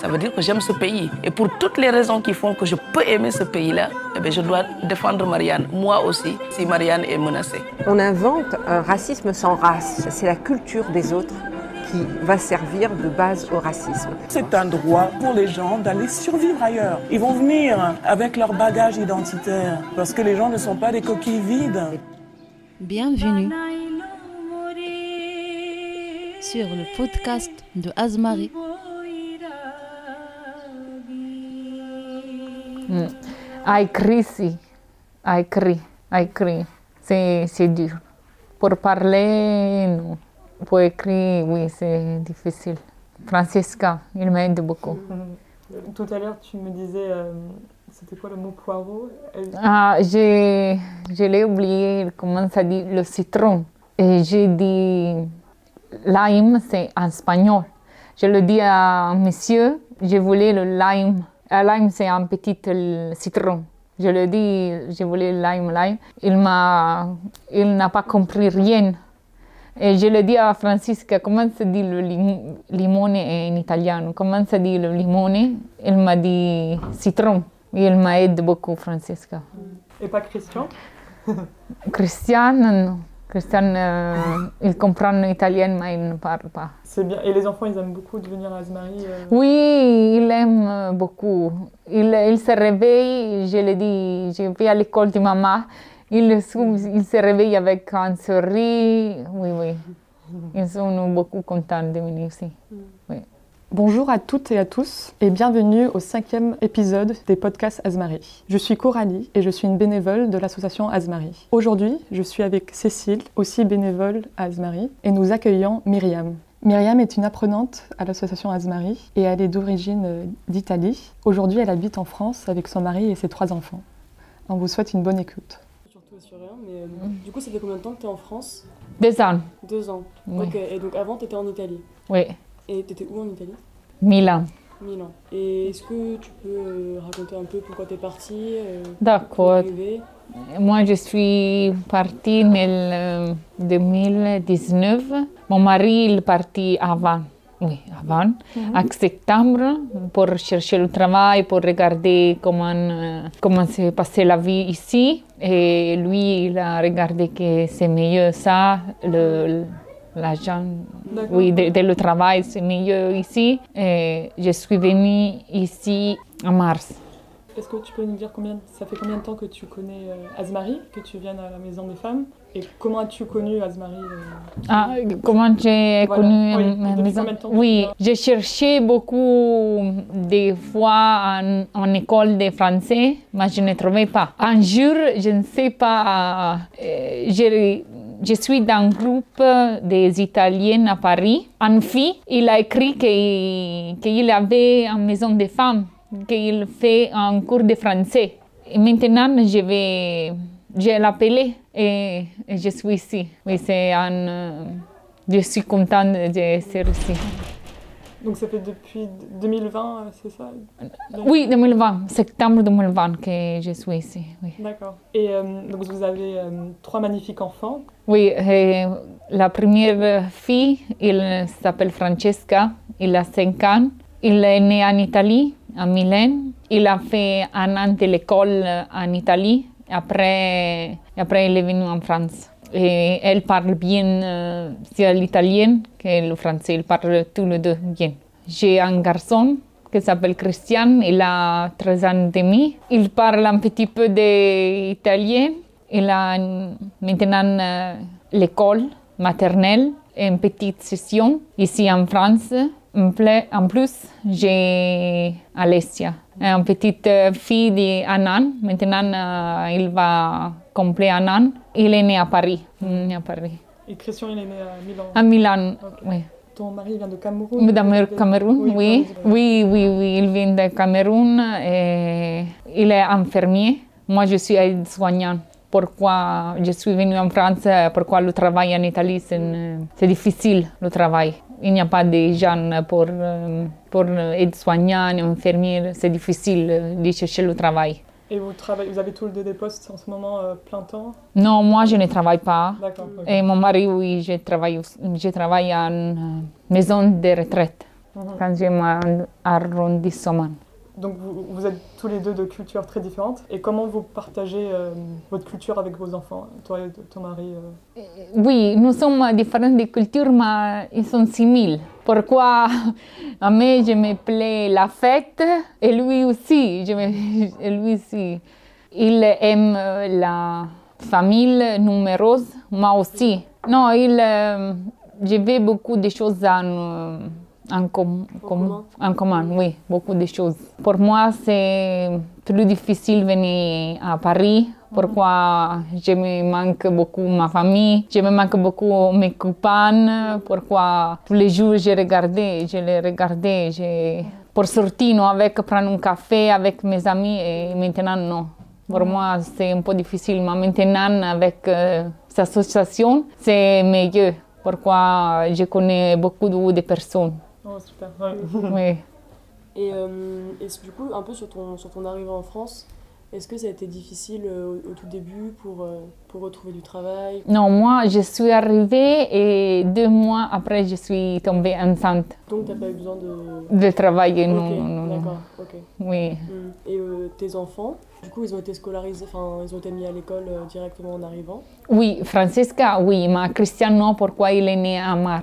ça veut dire que j'aime ce pays. Et pour toutes les raisons qui font que je peux aimer ce pays-là, eh bien, je dois défendre Marianne, moi aussi, si Marianne est menacée. On invente un racisme sans race. C'est la culture des autres qui va servir de base au racisme. C'est un droit pour les gens d'aller survivre ailleurs. Ils vont venir avec leur bagage identitaire parce que les gens ne sont pas des coquilles vides. Bienvenue sur le podcast de Azmarie. I crie, si. I crie. I crie. C'est, dur. Pour parler, non. Pour écrire, oui, c'est difficile. Francesca, il m'aide beaucoup. Tout à l'heure, tu me disais, euh, c'était quoi le mot poireau? Elle- Ah, j'ai, je l'ai oublié, comment ça dit, le citron. Et j'ai dit, lime, c'est en espagnol. Je le dis à monsieur, je voulais le lime. Un lime, c'est un petit euh, citron. Je le dis, je voulais le lime, lime. Il m'a, il n'a pas compris rien. Et je le dis à Francisca, comment se dit le lim- limone en italien Comment se dit le limone? Il m'a dit citron. Il m'aide beaucoup, Francisca. Et pas Christian? Christian, non. Christian, euh, il comprend l'italien, mais il ne parle pas. C'est bien. Et les enfants, ils aiment beaucoup de venir à Azmarie. euh, Oui, il aime euh, beaucoup. Il, il se réveille, je le dis, je vais à l'école de maman. Il, se- il se réveille avec un sourire. Oui, oui. Ils sont beaucoup contents de venir ici. Bonjour à toutes et à tous et bienvenue au cinquième épisode des podcasts Azmarie. Je suis Coralie et je suis une bénévole de l'association Azmarie. Aujourd'hui, je suis avec Cécile, aussi bénévole à Azmarie, et nous accueillons Myriam. Myriam est une apprenante à l'association Azmarie et elle est d'origine euh, d'Italie. Aujourd'hui, elle habite en France avec son mari et ses trois enfants. On vous souhaite une bonne écoute. Surtout sur rien, mais euh, du coup, ça fait combien de temps que tu es en France? Deux ans, Deux ans. Oui. Ok, et donc avant, tu étais en Italie? oui. Et tu étais où en Italie? Milan. Milan. Et est-ce que tu peux euh, raconter un peu pourquoi tu es partie euh, D'accord. Moi, je suis partie en euh, 2019. Mon mari il est parti avant. Oui, avant, en septembre, pour chercher le travail, pour regarder comment, euh, comment s'est passée la vie ici. Et lui, il a regardé que c'est mieux ça, le, D'accord. oui, de, de le travail, c'est mieux ici. Et je suis venue ici en mars. Est-ce que tu peux nous dire combien ça fait combien de temps que tu connais euh, Azmarie, que tu viens à la Maison des Femmes? Et comment as-tu connu Azmarie euh, Ah, comment j'ai Voilà, connu oui. ma maison Oui, j'ai cherché beaucoup des fois en, en école de français, mais je ne trouvais pas. Un jour, je ne sais pas, euh, je, je suis dans un groupe des Italiennes à Paris. Fille, il a écrit qu'il avait une maison de femmes, qu'il fait un cours de français. Maintenant, je vais, je et, et je suis ici. Un, euh, je suis contente d'être ici. Donc ça fait depuis 2020, euh, c'est ça? Oui, 2020, septembre 2020 que je suis ici. Oui, D'accord. Et euh, donc vous avez euh, trois magnifiques enfants. oui la première fille, elle s'appelle Francesca, il a 5 ans. Il est né en Italie, à Milan. Il a fait un an de l'école en Italie. Après, après, il est venu en France. Et elle parle bien euh, l'italien que le français. Il parle tous les deux bien. J'ai un garçon qui s'appelle Christian. Il a 13 ans et demi. Il parle un petit peu d'italien. Il a maintenant euh, l'école maternelle une petite session ici en France. En plus, j'ai Alessia, une petite euh, fille d'un an. Maintenant, euh, il va compléter un an. Il est né à Paris. né à Paris. Et Christian, il est né à Milan. À Milan, oui. Ton mari vient de Cameroun? De Mer- Cameroun, oui. Oui, Oui, oui, oui, il vient de Cameroun et il est infirmier. Moi, je suis aide-soignante. Pourquoi je suis venue en France, pourquoi le travail en Italie, c'est difficile, le travail. Il n'y a pas de gens pour, euh, pour aide-soignant, infirmier, c'est difficile de chercher le travail. Et vous, travaillez, vous avez tous les deux des postes en ce moment euh, plein temps Non, moi, je ne travaille pas. D'accord. ok. Et mon mari, oui, je travaille, aussi- je travaille en euh, maison de retraite. quand j'ai mon arrondissement. Donc vous, êtes tous les deux de cultures très différentes. Et comment vous partagez euh, votre culture avec vos enfants, toi et ton mari euh? Oui, nous sommes différents de cultures, mais ils sont similaires. Pourquoi? À moi, je me plais la fête et lui aussi. Et lui aussi. Il aime la famille numéreuse, moi aussi. Non, il, euh, je beaucoup de choses en, euh, en, com- com- en commun, oui, beaucoup de choses. Pour moi, c'est plus difficile venir à Paris. Pourquoi je me manque beaucoup ma famille, je me manque beaucoup mes copains. Pourquoi tous les jours je regardais, je les regardais. Je... Pour sortir, non, avec prendre un café avec mes amis et maintenant non. Pour moi, c'est un peu difficile, mais maintenant, avec euh, cette association, c'est mieux. Pourquoi je connais beaucoup de personnes. Oh, super. Ouais. Oui. Et, euh, et du coup, un peu sur ton, sur ton arrivée en France, est-ce que ça a été difficile euh, au, tout début pour, euh, pour retrouver du travail? Non, moi, je suis arrivée et deux mois après, je suis tombée enceinte Donc, t'as pas eu besoin de. de travailler. Non, non, non. d'accord, ok. Oui. Mm. Et euh, tes enfants, du coup, ils ont été scolarisés, enfin, ils ont été mis à l'école euh, directement en arrivant? Oui, Francesca, oui, mais Christian, non, pourquoi il est né à Mar.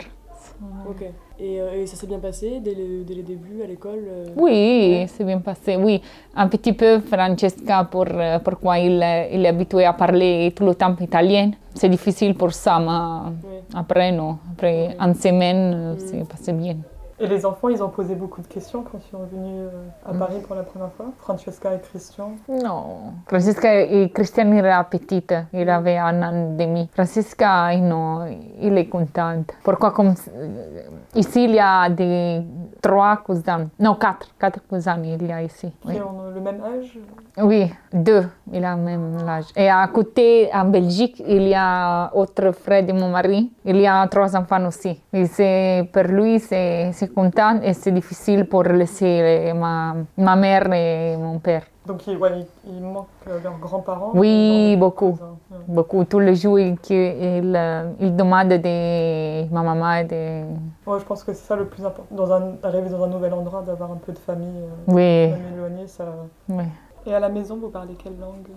Ok. Et, euh, et ça s'est bien passé dès, le- dès les débuts à l'école euh, Oui, c'est bien passé, oui. Un petit peu Francesca, pour, euh, pourquoi il, il est habitué à parler tout le temps italien. C'est difficile pour ça, mais Ouais. après, non. Après, en semaine, euh, Mm. c'est passé bien. Et les enfants, ils ont posé beaucoup de questions quand ils sont venus euh, à Mm. Paris pour la première fois. Francesca et Christian. Non. Francesca et Christian era petite, il avait un an et demi. Francesca, non, il est contente. Pourquoi comme euh, ici il y a des trois cousins, non quatre, quatre cousins il y a ici. Oui, Qui ont le même âge? oui deux, il a le même âge. Et à côté, en Belgique, il y a autre frère de mon mari, il y a trois enfants aussi. Et pour lui c'est c'est content et c'est difficile pour laisser ma, ma mère et mon père. Donc il, ouais, il, il manque euh, leurs grands-parents. Oui, Ils beaucoup. Ouais. Beaucoup, tous les jours, il, il, euh, il demande de ma maman. De... Ouais, je pense que c'est ça le plus important. Dans un, arriver dans un nouvel endroit, d'avoir un peu de famille, euh, Oui, éloignée, ça. oui. Et à la maison, vous parlez quelle langue?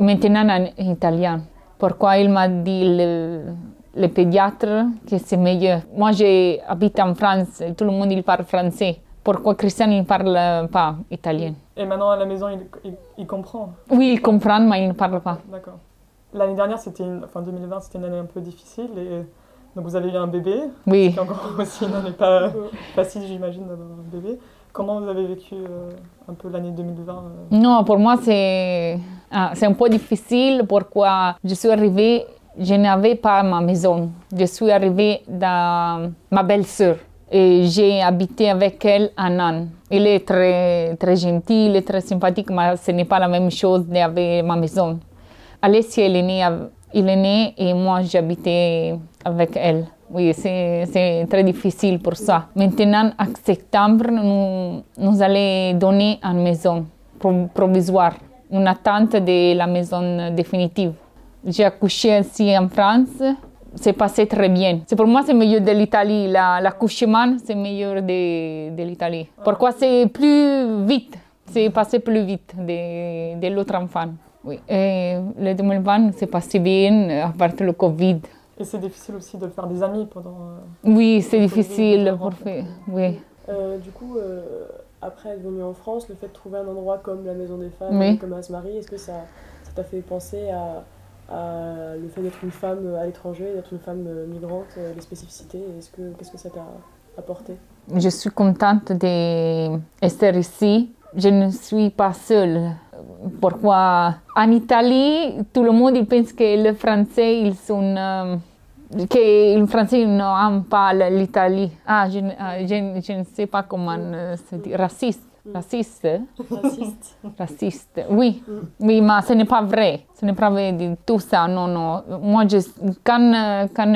Maintenant en italien. Pourquoi il m'a dit le, le pédiatre que c'est meilleur? Moi, j'habite en France, tout le monde il parle français. Pourquoi Christian ne parle pas italien Et maintenant à la maison, il, il, il comprend. Oui, il comprend, mais il ne parle pas. D'accord. L'année dernière, c'était une, enfin 2020, c'était une année un peu difficile. Et donc vous avez eu un bébé, Oui. qui encore aussi une année pas facile, j'imagine, d'avoir un bébé. Comment vous avez vécu euh, un peu l'année 2020 euh? Non, pour moi, c'est ah, c'est un peu difficile. Pourquoi je suis arrivée, je n'avais pas ma maison. Je suis arrivée dans ma belle-sœur et j'ai habité avec elle un an. Il est très, très gentil, très sympathique, mais ce n'est pas la même chose d'avoir ma maison. Alessia, elle est née, est né et moi, j'habitais avec elle. Oui, c'est très difficile pour ça. Maintenant, en septembre, nous, nous allons donner une maison pro- provisoire, une attente de la maison définitive. J'ai accouché ici en France, c'est passé très bien. C'est pour moi, c'est meilleur de l'Italie. La- L'accouchement, c'est meilleur de, de l'Italie. Pourquoi c'est plus vite, c'est passé plus vite de, de l'autre enfant. Oui. Et le 2020, c'est passé bien à part le Covid. Et c'est difficile aussi de faire des amis pendant. euh, Oui, c'est difficile différent. pour faire. Oui. Euh, du coup, euh, après être venu en France, le fait de trouver un endroit comme la Maison des Femmes, Oui. comme Asmarie, est-ce que ça ça t'a fait penser à, à le fait d'être une femme à l'étranger, d'être une femme euh, migrante, euh, les spécificités Est-ce que qu'est-ce que ça t'a apporté? Je suis contente d'être ici. Je ne suis pas seule. Pourquoi? En Italie, tout le monde il pense que les Français, ils sont... euh, que les Français n'aiment pas l'Italie. Ah, je, ah, je, je ne sais pas comment euh, se dit. Raciste. Raciste. Raciste Raciste, oui. Oui, mais ce n'est pas vrai. Ce n'est pas vrai de tout ça. Non, non. Moi, je, quand, quand,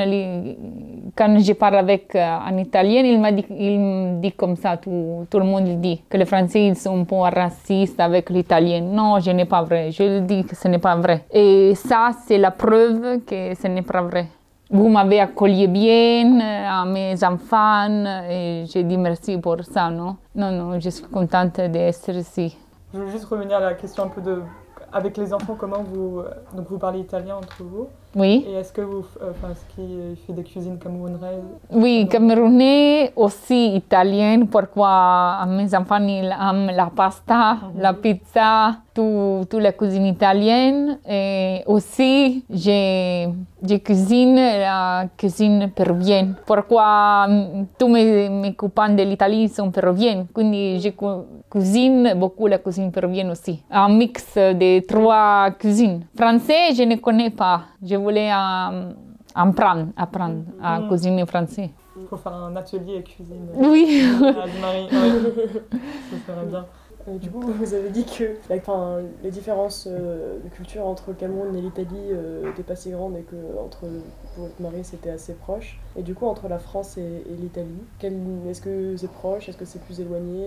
quand je parle avec euh, un Italien, il, m'a dit, il me dit comme ça. Tout, tout le monde dit. Que les Français, ils sont un peu racistes avec l'Italien. Non, ce n'est pas vrai. Je le dis que ce n'est pas vrai. Et ça, c'est la preuve que ce n'est pas vrai. Vous m'avez accueilli bien euh, à mes enfants et j'ai dit merci pour ça, non? Non, non, je suis contente d'être ici. Je veux juste revenir à la question un peu de avec les enfants, comment vous euh, donc vous parlez italien entre vous? Oui. et est-ce que vous euh, enfin ce qui fait des cuisines camerounaises Oui, camerounais aussi italien. Pourquoi mes enfants ils aiment la pasta, la pizza, tout, toute la cuisine italienne. Et aussi, j'ai, cuisine la cuisine péruvienne. Pourquoi tous mes, mes copains de l'Italie sont péruviens? Quindi je cu- cuisine beaucoup la cuisine péruvienne aussi. Un mix de trois cuisines. Français, je ne connais pas. Je voulais euh, apprendre, apprendre à Mhm. cuisiner français. Il faut faire un atelier cuisine. Oui. à Marie, ça serait bien. Euh, du coup, vous avez dit que enfin, les différences euh, de culture entre le Cameroun et l'Italie n'étaient pas si grandes et que entre pour votre mari c'était assez proche. Et du coup, entre la France et, et l'Italie, est-ce que c'est proche? Est-ce que c'est plus éloigné?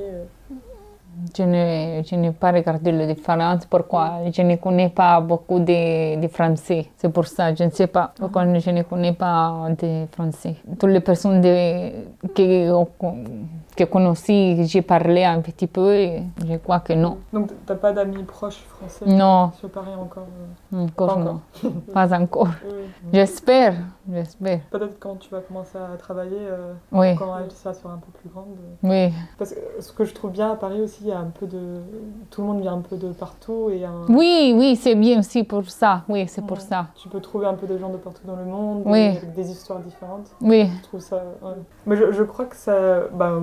Je n'ai je n'ai pas regardé la différence. Pourquoi Je ne connais pas beaucoup de, de français. C'est pour ça, je ne sais pas. Pourquoi je ne connais pas de français. Toutes les personnes de, que, que connaissent, j'ai parlé un petit peu et je crois que non. Donc t'as pas d'amis proches français? Non, Je pareil encore. euh, encore Pas non. Pas encore. Oui. J'espère, j'espère. Peut-être quand tu vas commencer à travailler, euh, Oui, quand elle ça sera un peu plus grande. oui. Parce que ce que je trouve bien à Paris aussi, il y a un peu de. Tout le monde vient un peu de partout et un- Oui, oui, c'est bien aussi pour ça. Oui, c'est pour ça. tu peux trouver un peu de gens de partout dans le monde, Oui. avec des histoires différentes. Oui, Je trouve ça. ouais. Mais je, je crois que ça.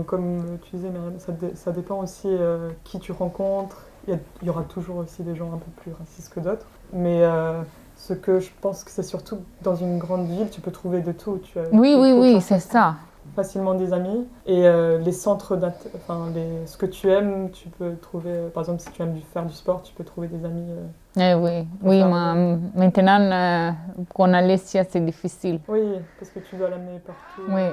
comme tu disais, Myriam, ça, dé- ça dépend aussi euh, qui tu rencontres. Il y, a- aura toujours aussi des gens un peu plus racistes que d'autres. Mais euh, ce que je pense que c'est surtout dans une grande ville, tu peux trouver de tout. Tu, as- oui, oui, oui, c'est ça. facilement des amis. Et euh, les centres, enfin, les, ce que tu aimes, tu peux trouver. euh, Par exemple, si tu aimes faire du sport, tu peux trouver des amis. euh. Eh oui, oui, mais maintenant, euh, con Alessia, c'est difficile. Oui, parce que tu dois l'amener partout. Oui.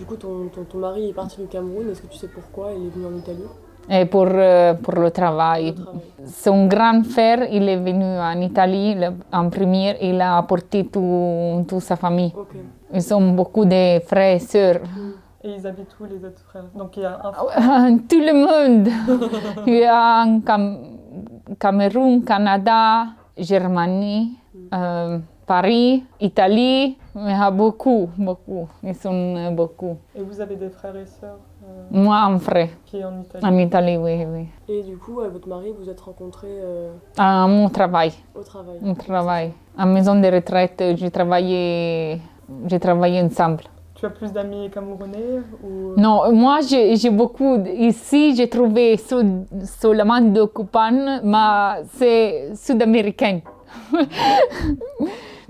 Du coup, ton, ton, ton mari est parti du Cameroun. Est-ce que tu sais pourquoi il est venu en Italie? Et pour, euh, pour le travail. Travailler. Son grand frère, il est venu en Italie le- en première, il a apporté tout, toute sa famille. Ok. Ils sont beaucoup de frères et sœurs. Et ils habitent où les autres frères? Donc il y a un frère. Tout le monde. Il y a en Cam- Cameroun, Canada, Germanie, euh, Paris, Italie. Y a beaucoup, beaucoup. Ils sont euh, beaucoup. Et vous avez des frères et sœurs euh, Moi, un frère. qui est en Italie En Italie, oui, oui. Et du coup, avec votre mari, vous êtes rencontrés euh, À mon travail. au travail. Mon travail. En maison de retraite, j'ai travaillé, j'ai travaillé ensemble. Tu as plus d'amis camerounais ou... Non, moi, j'ai beaucoup. Ici, j'ai trouvé seulement deux copains, mais c'est sud-américain.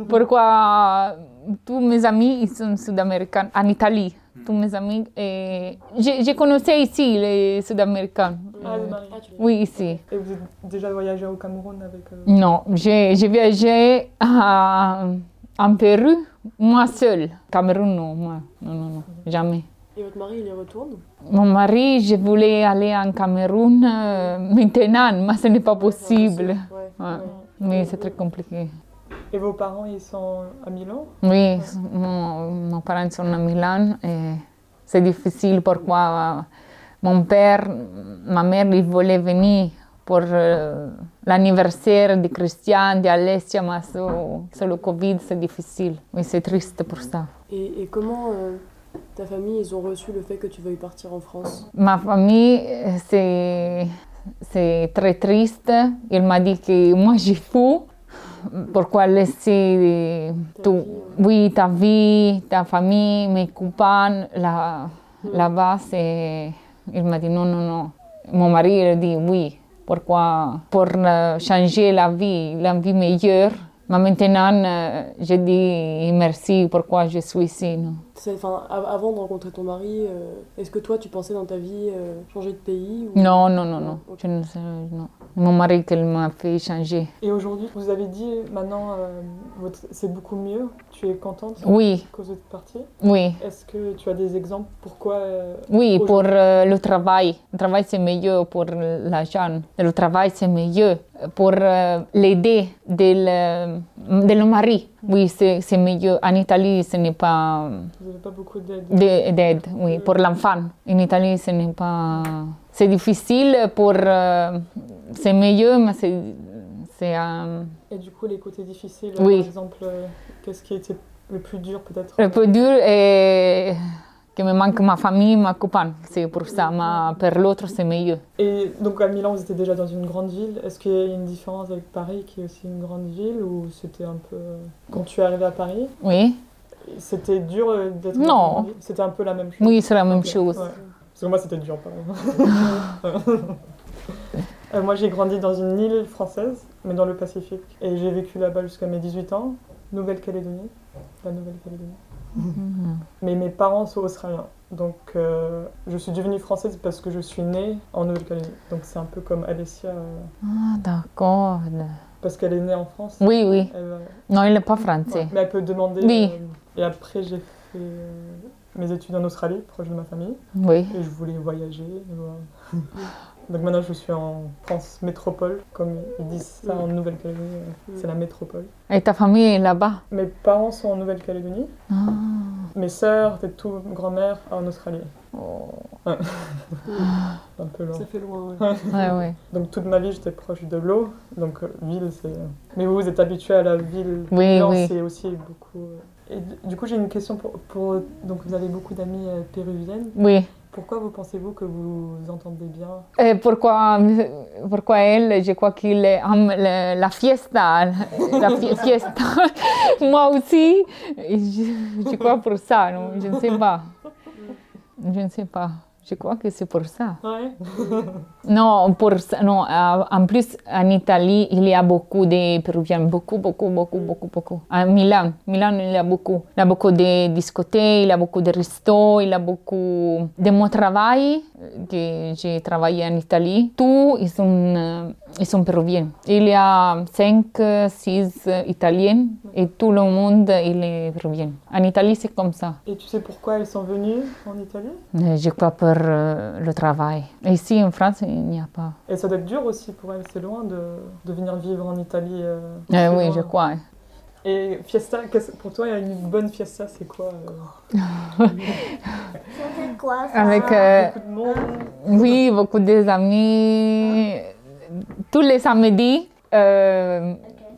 Pourquoi tous mes amis ils sont sud-américains en Italie. Tous mes amis. Et je, je connaissais ici les sud-américains. Ah, Euh. Ah, oui, ici. Et vous avez déjà voyagé au Cameroun avec... euh, Non, j'ai j'ai voyagé à- en Pérou, moi seule. Cameroun, non, moi. Non, non, non, jamais. Et votre mari, il y retourne? Mon mari, je voulais aller en Cameroun euh, maintenant, mais ce n'est pas possible. Ouais. Ouais. Mais c'est très compliqué. Et vos parents, ils sont à Milan? Oui, mon, mes parents sont à Milan et c'est difficile pourquoi mon père, ma mère, ils voulaient venir pour euh, l'anniversaire de Christian, de Alessia, mais sur, sur le Covid, c'est difficile. Oui, c'est triste pour ça. Et, et comment euh, ta famille, ils ont reçu le fait que tu veuilles partir en France? Ma famille, c'est, c'est très triste. Il m'a dit que moi, j'ai fou. Pourquoi laisser tout, oui, ta vie, ta famille, mes copains là, là-bas. Il m'a dit non, non, non. Mon mari, il dit oui. Pourquoi Pour changer la vie, la vie meilleure. Mais maintenant, je dis merci pourquoi je suis ici. Enfin, av- avant de rencontrer ton mari, euh, est-ce que toi, tu pensais dans ta vie euh, changer de pays ou- Non, non, non, non. Ok. Je ne sais, non. Mon mari qui m'a fait changer. Et aujourd'hui, vous avez dit maintenant, euh, c'est beaucoup mieux. Tu es contente Oui, à cause de cette partie? oui. Est-ce que tu as des exemples pourquoi euh, Oui, pour euh, le travail. Le travail, c'est mieux pour l'argent. Le travail, c'est mieux pour euh, l'aider de le, de le mari. Oui, c'est c'est mieux. En Italie, ce n'est pas vous n'avez pas beaucoup d'aide de- d'aide. Oui, pour l'enfant. En Italie, ce n'est pas... C'est difficile pour... euh, c'est mieux, mais c'est... C'est un... Et du coup, les côtés difficiles, Oui. par exemple, euh, qu'est-ce qui était le plus dur peut-être? Le plus dur est que me manque ma famille, ma copine. C'est pour ça, mais pour l'autre, c'est mieux. Et donc à Milan, vous étiez déjà dans une grande ville. Est-ce qu'il y a une différence avec Paris, qui est aussi une grande ville, ou c'était un peu euh, quand tu es arrivé à Paris, Oui, c'était dur euh, d'être Non. C'était un peu la même chose. oui, c'est la même chose. ouais. Parce que moi, c'était dur, pareil. Euh, moi, j'ai grandi dans une île française, mais dans le Pacifique. Et j'ai vécu là-bas jusqu'à mes 18 ans, Nouvelle-Calédonie. La Nouvelle-Calédonie. Mhm. Mais mes parents sont australiens. Donc, euh, je suis devenue française parce que je suis née en Nouvelle-Calédonie. Donc, c'est un peu comme Alessia, euh, Ah, d'accord. Parce qu'elle est née en France. Oui, oui. Elle, euh, Non, il n'est pas français. ouais, mais elle peut demander. Oui. euh, et après, j'ai fait euh, mes études en Australie, proche de ma famille. Oui. Et je voulais voyager. voilà. Donc maintenant, je suis en France métropole, comme ils disent ça en Nouvelle-Calédonie. euh, C'est la métropole. Et ta famille est là-bas? Mes parents sont en Nouvelle-Calédonie. ah. Mes sœurs et tout, grand-mère en Australie. Oh. Un peu loin. Ça fait loin. ouais. Ouais, ouais. Donc toute ma vie, j'étais proche de l'eau. Donc euh, ville, c'est. Mais vous, vous êtes habitué à la ville. Oui, Non, oui. c'est aussi beaucoup. euh, Et du- coup, j'ai une question pour, pour- Donc vous avez beaucoup d'amies euh, péruviennes. Oui. Pourquoi vous pensez-vous que vous vous entendez bien? Et pourquoi, pourquoi elle, je crois qu'il aime la, la fiesta. La fi- fiesta. Moi aussi, je, je crois pour ça. Non? Je ne sais pas. Je ne sais pas. Je crois que c'est pour ça. Ouais. Non, pour ça, non. En plus, en Italie, il y a beaucoup de Péruviens, beaucoup, beaucoup, beaucoup, beaucoup, beaucoup. À Milan, Milan, il y a beaucoup. Il y a beaucoup de discothèques, il y a beaucoup de restos, il y a beaucoup de mon travail que j'ai travaillé en Italie. Tous, ils sont, ils sont péruviens. Il y a cinq, six Italiens et tout le monde, il est péruvien. En Italie, c'est comme ça. Et tu sais pourquoi elles sont venues en Italie? Je crois pour le travail. Ici, en France, il n'y a pas. Et ça doit être dur aussi pour elles, c'est loin de, de venir vivre en Italie. euh, c'est oui, loin. je crois. Et fiesta, pour toi, une bonne fiesta, c'est quoi euh, C'est quoi ça? Avec, euh, Beaucoup de monde oui, beaucoup des amis. Tous les samedis, euh,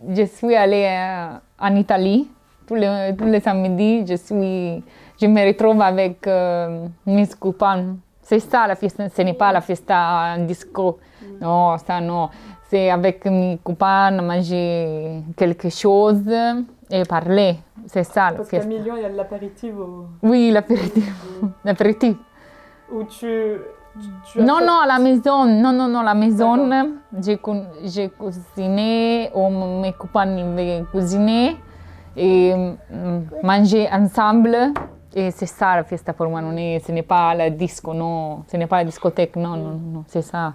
je suis allée euh, en Italie. Tous les, tous les samedis, je, suis, je me retrouve avec euh, mes copains. C'est ça la fiesta, ce n'est pas la fiesta en disco. Non, ça non. C'est avec mes copains, manger quelque chose et parler. C'est ça la Parce qu'à fiesta. Milan, il y a l'apéritif Oui, l'apéritif. L'apéritif. où tu. Tu, tu Non, achètes- non, à la maison. Non, non, non, à la maison. J'ai cu- j'ai cuisiné, ou mes copains avaient cuisiné et mm, manger ensemble. Et c'est ça la fiesta pour moi. Non est, ce n'est pas la disco, non. Ce n'est pas la discothèque, non, non, non. C'est ça.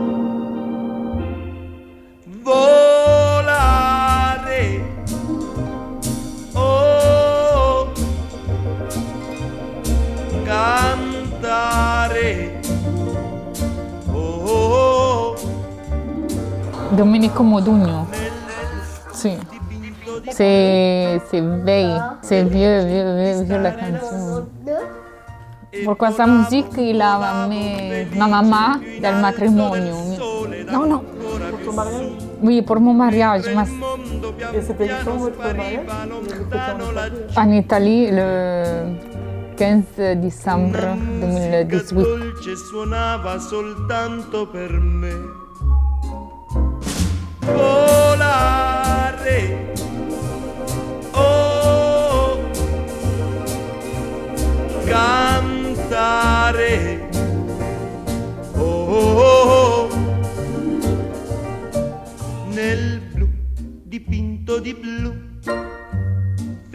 volare. Oh, cantare. Oh, Domenico Modugno. Sì. C'est c'est vieille. C'est vieux, vieux, vieux, vieux la canzone. Pourquoi sa musique il a amené ma maman dal matrimonio. Non, non. Oui, pour mon mariage. ma- Et c'était quand votre mariage en Italie le 15 décembre 2018. dolce suonava soltanto per me. Volare.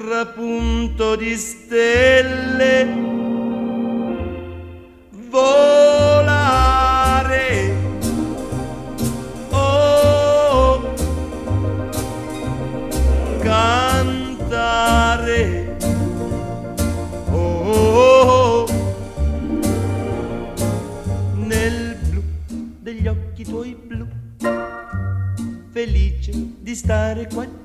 trapunto di stelle. Volare. Oh, cantare. Oh, nel blu degli occhi tuoi blu, felice di stare qua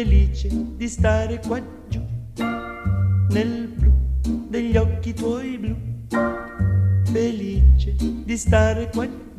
Felice di stare qua giù, nel blu degli occhi tuoi blu, felice di stare qua giù.